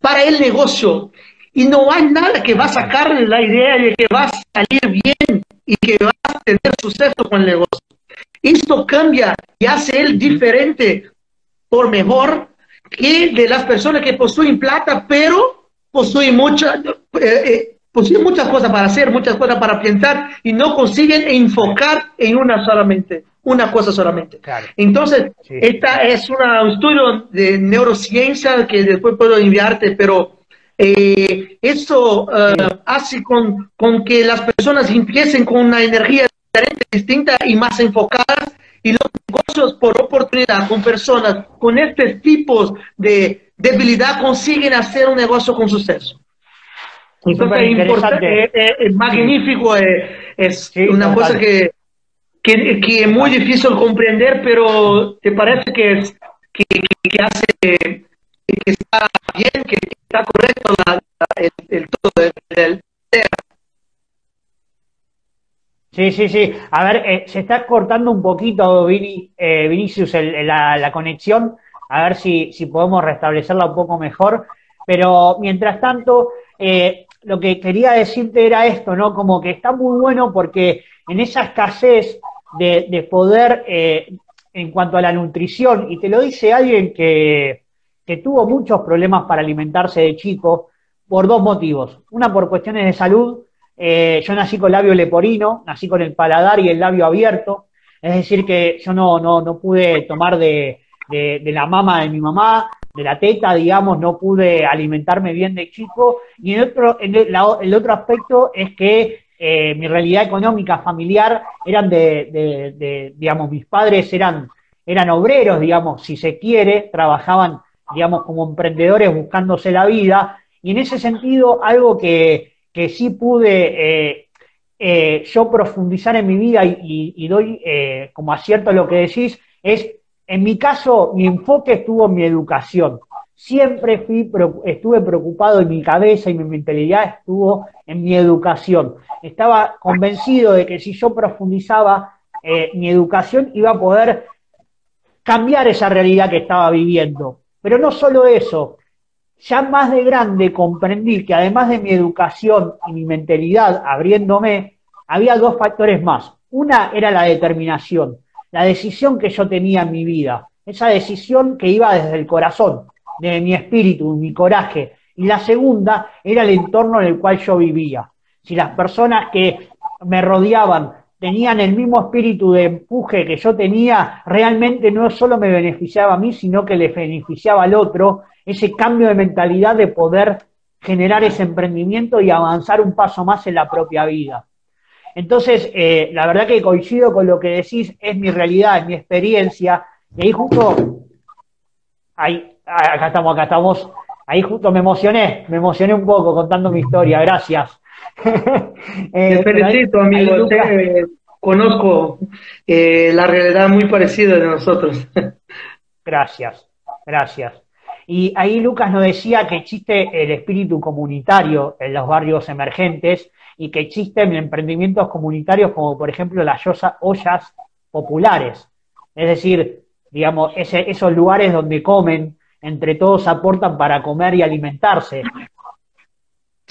para el negocio. Y no hay nada que va a sacarle la idea de que va a salir bien y que va a tener suceso con el negocio. Esto cambia y hace él diferente por mejor que de las personas que poseen plata, pero poseen, mucha, eh, eh muchas cosas para hacer, muchas cosas para pensar y no consiguen enfocar en una solamente una cosa solamente. Entonces, esta es un estudio de neurociencia que después puedo enviarte, pero eh, eso eh, hace con, con, que las personas empiecen con una energía diferente, distinta y más enfocada, y los negocios por oportunidad con personas con este tipo de debilidad consiguen hacer un negocio con suceso. Entonces, es, importante, es, magnífico, es una cosa que que, que, es muy difícil comprender, pero ¿te parece que, es, que, que hace, que está bien, que está correcto el, todo del, Sí, sí, sí. A ver, eh, se está cortando un poquito, eh, Vinicius, la, la, conexión. A ver si, si podemos restablecerla un poco mejor. Pero mientras tanto, eh, lo que quería decirte era esto, ¿no? Como que está muy bueno porque en esa escasez de, poder eh, en cuanto a la nutrición, y te lo dice alguien que, tuvo muchos problemas para alimentarse de chico por dos motivos. Una por cuestiones de salud. Eh, yo nací con labio leporino, nací con el paladar y el labio abierto, es decir, que yo no, no, no pude tomar de, de, la mama de mi mamá, de la teta, digamos, no pude alimentarme bien de chico. Y el otro, el otro aspecto es que eh, mi realidad económica familiar eran de, digamos, mis padres eran, eran obreros, digamos, si se quiere, trabajaban, digamos, como emprendedores buscándose la vida, y en ese sentido, algo que, que sí pude eh, eh, yo profundizar en mi vida y, doy como acierto lo que decís, es, en mi caso, mi enfoque estuvo en mi educación. Siempre fui, estuve preocupado en mi cabeza y mi mentalidad estuvo en mi educación estaba convencido de que si yo profundizaba eh, mi educación iba a poder cambiar esa realidad que estaba viviendo. Pero no solo eso, ya más de grande comprendí que además de mi educación y mi mentalidad abriéndome, había dos factores más. Una era la determinación, la decisión que yo tenía en mi vida, esa decisión que iba desde el corazón, de mi espíritu, mi coraje. Y la segunda era el entorno en el cual yo vivía si las personas que me rodeaban tenían el mismo espíritu de empuje que yo tenía, realmente no solo me beneficiaba a mí, sino que le beneficiaba al otro, ese cambio de mentalidad de poder generar ese emprendimiento y avanzar un paso más en la propia vida. Entonces, eh, la verdad que coincido con lo que decís, es mi realidad, es mi experiencia, y ahí justo, ahí, acá estamos, acá estamos, ahí justo me emocioné, me emocioné un poco contando mi historia, gracias. eh, felicito, amigo. conozco eh, la realidad muy parecida de nosotros. gracias, gracias. Y ahí Lucas nos decía que existe el espíritu comunitario en los barrios emergentes y que existen emprendimientos comunitarios como por ejemplo las ollas populares. Es decir, digamos, ese, esos lugares donde comen, entre todos aportan para comer y alimentarse.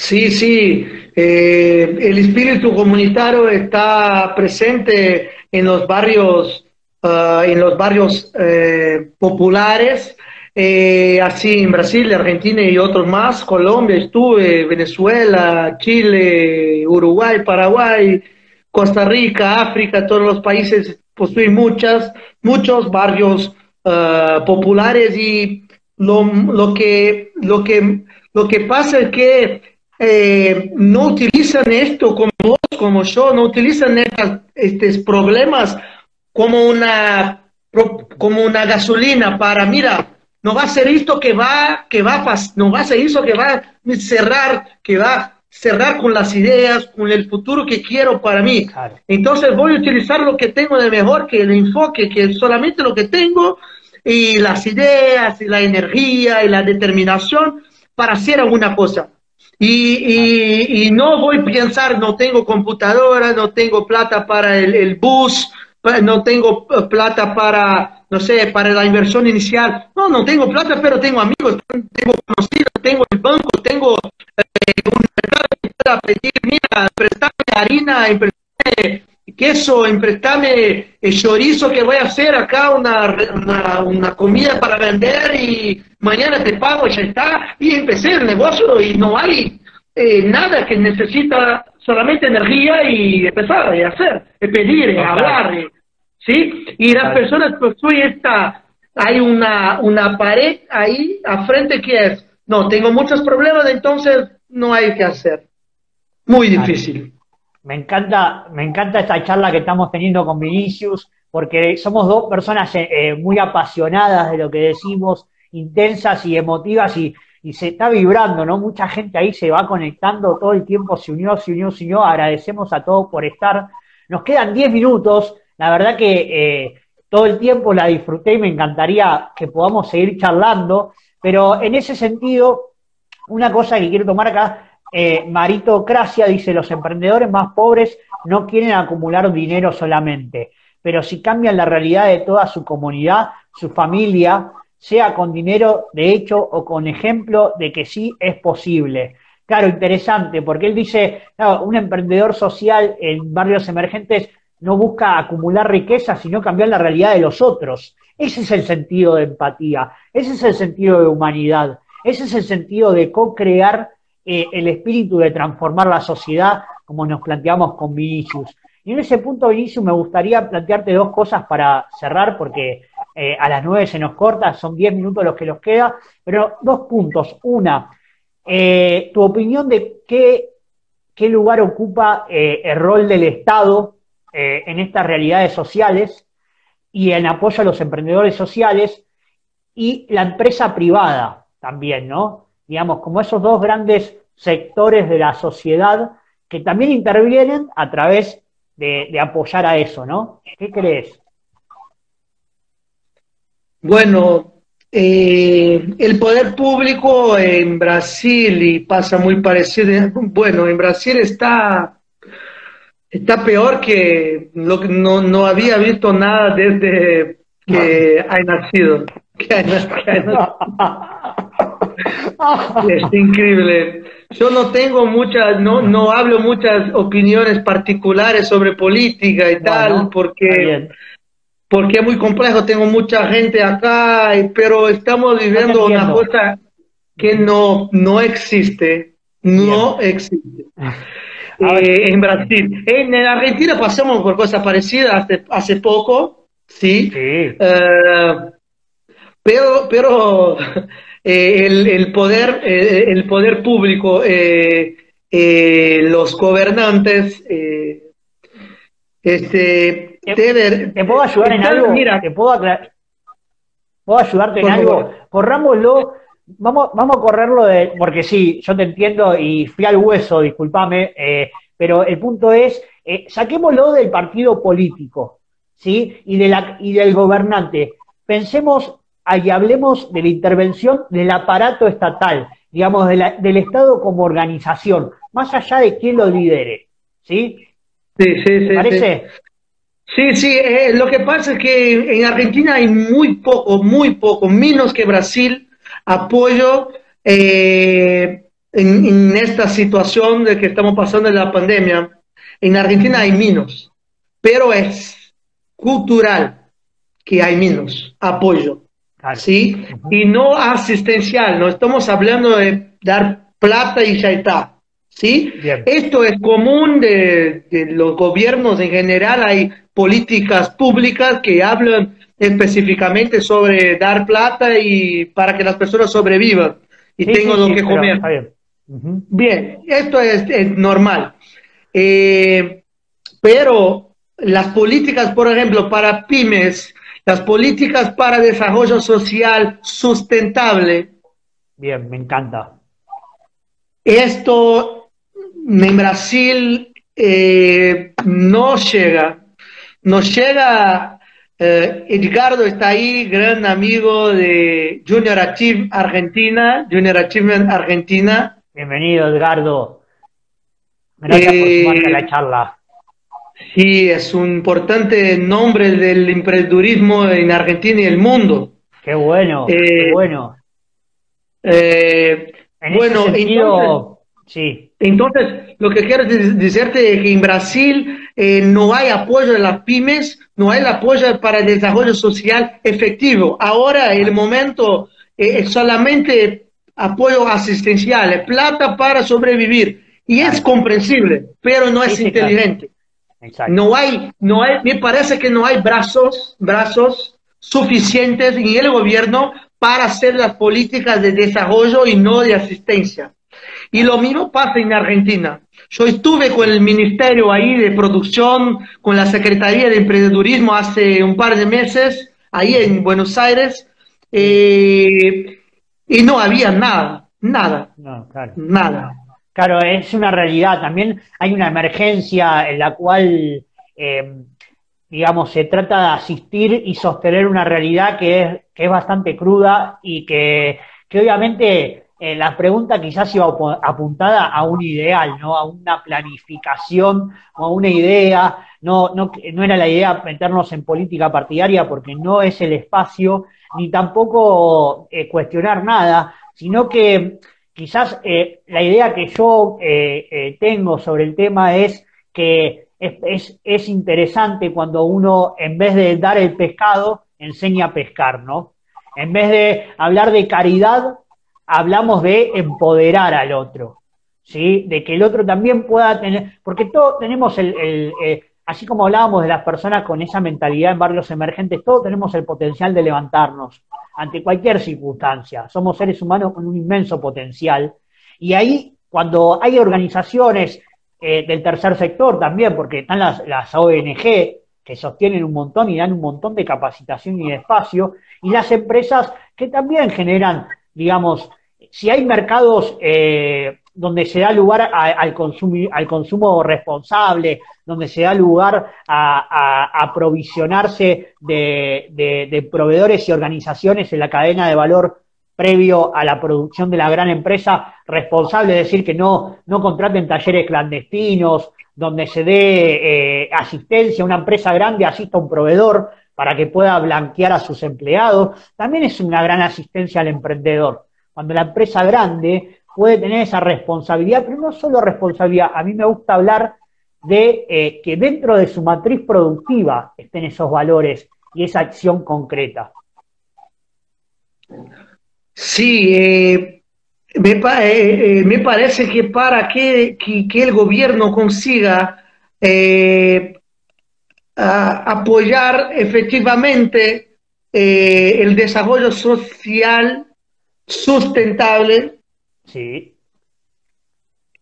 Sí, sí, eh, el espíritu comunitario está presente en los barrios, ah, en los barrios eh, populares, eh, así en Brasil, Argentina y otros más, Colombia estuve, Venezuela, Chile, Uruguay, Paraguay, Costa Rica, África, todos los países, pues fui muchas, muchos barrios ah, populares y lo, lo, que, lo, que, lo que pasa es que eh, no utilizan esto como vos, como yo, no utilizan estos problemas como una, como una gasolina para, mira, no va a ser esto que va, que va, no va a ser eso que va a cerrar, que va a cerrar con las ideas, con el futuro que quiero para mí. Entonces voy a utilizar lo que tengo de mejor, que el enfoque, que solamente lo que tengo, y las ideas, y la energía, y la determinación para hacer alguna cosa. Y, no voy a pensar, no tengo computadora, no tengo plata para el, bus, no tengo eh, plata para, no sé, para la inversión inicial. No, no tengo plata, pero tengo amigos, tengo conocidos, tengo el banco, tengo eh, un mercado que pueda pedir, mira, prestame harina, prestame queso, emprestame el chorizo que voy a hacer acá, una, una, comida para vender y mañana te pago, ya está. Y empecé el negocio y no hay eh, nada que necesita solamente energía y empezar a hacer, pedir, hablar, ¿sí? Y las personas, pues hoy está, hay una, una pared ahí a frente que es, no, tengo muchos problemas, entonces no hay que hacer. Muy difícil. Me encanta, me encanta esta charla que estamos teniendo con Vinicius, porque somos dos personas eh, eh, muy apasionadas de lo que decimos, intensas y emotivas, y, se está vibrando, ¿no? Mucha gente ahí se va conectando todo el tiempo, se unió, se unió, se unió. Agradecemos a todos por estar. Nos quedan 10 minutos. La verdad que eh, todo el tiempo la disfruté y me encantaría que podamos seguir charlando, pero en ese sentido, una cosa que quiero tomar acá eh, Maritocracia dice, los emprendedores más pobres no quieren acumular dinero solamente, pero si cambian la realidad de toda su comunidad, su familia, sea con dinero de hecho o con ejemplo de que sí es posible. Claro, interesante, porque él dice, un emprendedor social en barrios emergentes no busca acumular riqueza, sino cambiar la realidad de los otros. Ese es el sentido de empatía, ese es el sentido de humanidad, ese es el sentido de co-crear eh, el espíritu de transformar la sociedad, como nos planteamos con Vinicius. Y en ese punto, Vinicius, me gustaría plantearte dos cosas para cerrar, porque eh, a las nueve se nos corta, son diez minutos los que nos queda, pero dos puntos. Una, eh, tu opinión de qué, qué lugar ocupa el rol del Estado en estas realidades sociales y en apoyo a los emprendedores sociales y la empresa privada también, ¿no? Digamos, como esos dos grandes sectores de la sociedad que también intervienen a través de, apoyar a eso, ¿no? ¿Qué crees? Bueno, eh, el poder público en Brasil, y pasa muy parecido, bueno, en Brasil está, está peor que lo que no, no había visto nada desde que ha nacido. Que ha nacido. es increíble. Yo no tengo muchas, no, no hablo muchas opiniones particulares sobre política y tal, porque, porque es muy complejo. Tengo mucha gente acá, pero estamos viviendo una cosa que no, no existe. No existe. Eh, en Brasil. En, Argentina pasamos por cosas parecidas hace, hace poco, ¿sí? Eh, pero, pero eh, el, poder, eh, el poder público, eh, los gobernantes, este, ¿Te, puedo ayudar en algo? Mira, ¿Te puedo, ¿Puedo ayudarte en algo? Corrámoslo. Vamos, vamos a correrlo de, porque sí, yo te entiendo y fui al hueso, discúlpame, pero el punto es, saquémoslo del partido político, ¿sí? Y, de la, y del gobernante. Pensemos y hablemos de la intervención del aparato estatal, digamos, del Estado como organización, más allá de quién lo lidere. ¿Sí? Sí, sí, sí. ¿Te parece? Sí, sí, eh, lo que pasa es que en Argentina hay muy poco, muy poco, menos que Brasil, apoyo eh, en, esta situación de que estamos pasando en la pandemia. En Argentina hay menos, pero es cultural que hay menos apoyo, ¿sí? Y no asistencial, no estamos hablando de dar plata y ya está, ¿sí? Esto es común de, de los gobiernos en general, hay políticas públicas que hablan específicamente sobre dar plata y para que las personas sobrevivan y tengan lo que comer. Bien, esto es, normal. Eh, pero las políticas, por ejemplo, para pymes, las políticas para desarrollo social sustentable. Bien, me encanta. Esto en Brasil eh, no llega nos llega eh, Edgardo, está ahí, gran amigo de Junior Achievement Argentina, Junior Achievement Argentina. Bienvenido, Edgardo. Gracias por por a la charla. Sí, es un importante nombre del emprendedurismo en Argentina y el mundo. Qué bueno, qué eh, bueno. Eh, bueno, entonces, sí. Entonces, lo que quiero decirte es que en Brasil eh, no hay apoyo de las pymes, no hay apoyo para el desarrollo social efectivo. Ahora el momento es solamente apoyo asistencial, plata para sobrevivir. Y es comprensible, pero no es inteligente. No hay, no hay, me parece que no hay brazos, brazos suficientes en el gobierno para hacer las políticas de desarrollo y no de asistencia. Y lo mismo pasa en Argentina. Yo estuve con el Ministerio ahí de Producción, con la Secretaría de Emprendedurismo hace un par de meses, ahí en Buenos Aires, eh, y no había nada, nada, nada. Claro, es una realidad. También hay una emergencia en la cual, eh, digamos, se trata de asistir y sostener una realidad que es, que es bastante cruda y que, que obviamente eh, la pregunta quizás iba apuntada a un ideal, ¿no? A una planificación o a una idea. No, no, no era la idea meternos en política partidaria porque no es el espacio, ni tampoco eh, cuestionar nada, sino que quizás eh, la idea que yo tengo sobre el tema es que es, es, es interesante cuando uno, en vez de dar el pescado, enseña a pescar, ¿no? En vez de hablar de caridad, hablamos de empoderar al otro, ¿sí? De que el otro también pueda tener, porque todos tenemos el, eh, así como hablábamos de las personas con esa mentalidad en barrios emergentes, todos tenemos el potencial de levantarnos ante cualquier circunstancia. Somos seres humanos con un inmenso potencial. Y ahí, cuando hay organizaciones eh, del tercer sector también, porque están las, las ONG, que sostienen un montón y dan un montón de capacitación y de espacio, y las empresas que también generan digamos, si hay mercados eh, donde se da lugar al, consumo, al consumo responsable, donde se da lugar a, aprovisionarse de, proveedores y organizaciones en la cadena de valor previo a la producción de la gran empresa responsable, es decir, que no, no contraten talleres clandestinos, donde se dé eh, asistencia, una empresa grande asista a un proveedor, para que pueda blanquear a sus empleados, también es una gran asistencia al emprendedor. Cuando la empresa grande puede tener esa responsabilidad, pero no solo responsabilidad, a mí me gusta hablar de eh, que dentro de su matriz productiva estén esos valores y esa acción concreta. Sí, eh, eh, me, parece que para que, que el gobierno consiga apoyar efectivamente el desarrollo social sustentable. Sí.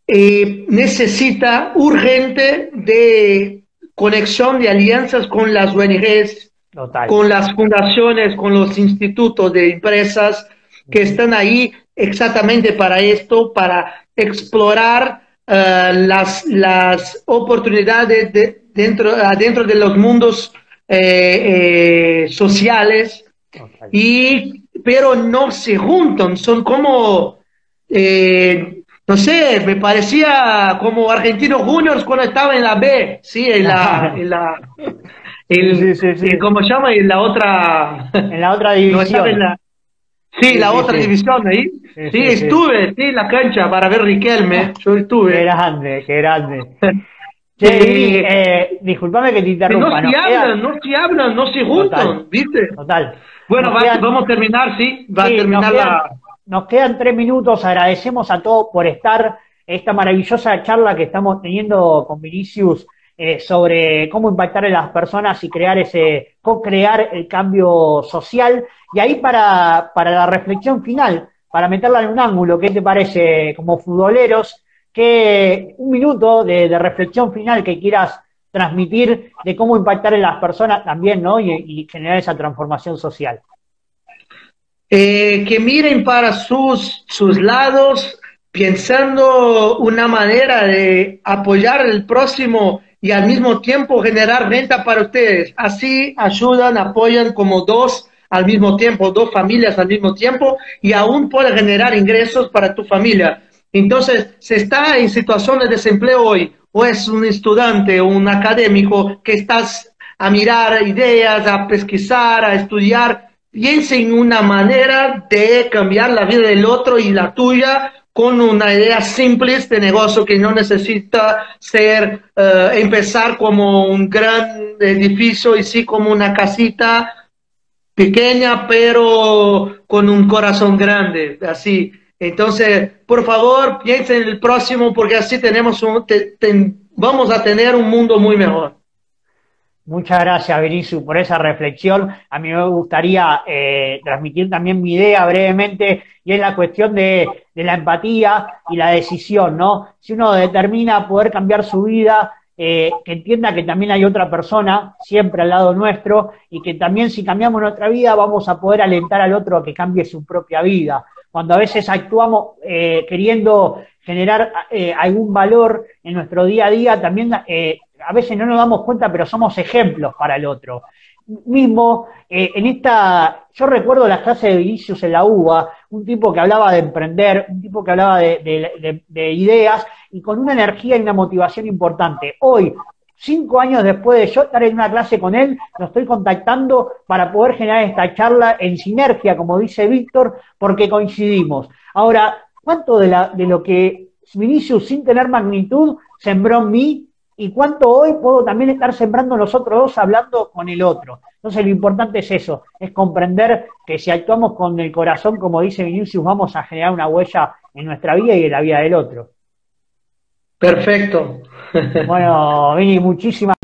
Eh, necesita urgente de conexión de alianzas con las ONGs, con las fundaciones, con los institutos de empresas que están ahí exactamente para esto, para explorar eh, las, las oportunidades de, dentro, dentro de los mundos eh, eh, sociales, y, pero no se juntan, son como, eh, no sé, me parecía como Argentinos Juniors cuando estaba en la B, sí, en la, El, sí, sí, ¿Cómo se llama? En la otra... En la otra división. Sí, la otra división ahí. Sí, estuve sí, en la cancha para ver Riquelme. Yo estuve. Qué grande, qué grande. Sí, eh, disculpame que te interrumpa. No se hablan, no se hablan, no se juntan, ¿viste? Total. Bueno, vamos a terminar, sí. Va a terminar quedan, Nos quedan tres minutos. Agradecemos a todos por estar. Esta maravillosa charla que estamos teniendo con Vinicius eh, sobre cómo impactar en las personas y crear ese, co-crear el cambio social. Y ahí para, para la reflexión final, para meterla en un ángulo, ¿qué te parece como futboleros? que un minuto de, reflexión final que quieras transmitir de cómo impactar en las personas también, ¿no? Y, generar esa transformación social. Eh, que miren para sus, sus lados, pensando una manera de apoyar al próximo y al mismo tiempo generar renta para ustedes. Así ayudan, apoyan como dos al mismo tiempo, dos familias al mismo tiempo y aún puede generar ingresos para tu familia. Entonces, si está en situación de desempleo hoy, o es un estudiante o un académico que estás a mirar ideas, a pesquisar, a estudiar, piense en una manera de cambiar la vida del otro y la tuya con una idea simple de negocio que no necesita ser, eh, empezar como un gran edificio y sí como una casita pequeña, pero con un corazón grande, así. Entonces, por favor, piensen en el próximo porque así tenemos un, vamos a tener un mundo muy mejor. Muchas gracias, Vinicius, por esa reflexión. A mí me gustaría eh, transmitir también mi idea brevemente, y es la cuestión de, la empatía y la decisión, ¿no? Si uno determina poder cambiar su vida, eh, que entienda que también hay otra persona siempre al lado nuestro, y que también si cambiamos nuestra vida vamos a poder alentar al otro a que cambie su propia vida cuando a veces actuamos eh, queriendo generar eh, algún valor en nuestro día a día, también eh, a veces no nos damos cuenta, pero somos ejemplos para el otro. Mismo, en esta, yo recuerdo las clases de Vinicius en la UBA, un tipo que hablaba de emprender, un tipo que hablaba de, de ideas y con una energía y una motivación importante. Hoy, cinco años después de yo estar en una clase con él, lo estoy contactando para poder generar esta charla en sinergia, como dice Víctor, porque coincidimos. Ahora, ¿cuánto de, de lo que Vinicius, sin tener magnitud, sembró en mí? ¿Y cuánto hoy puedo también estar sembrando nosotros dos hablando con el otro? Entonces, lo importante es eso, es comprender que si actuamos con el corazón, como dice Vinicius, vamos a generar una huella en nuestra vida y en la vida del otro. Perfecto. Bueno, Vini, muchísimas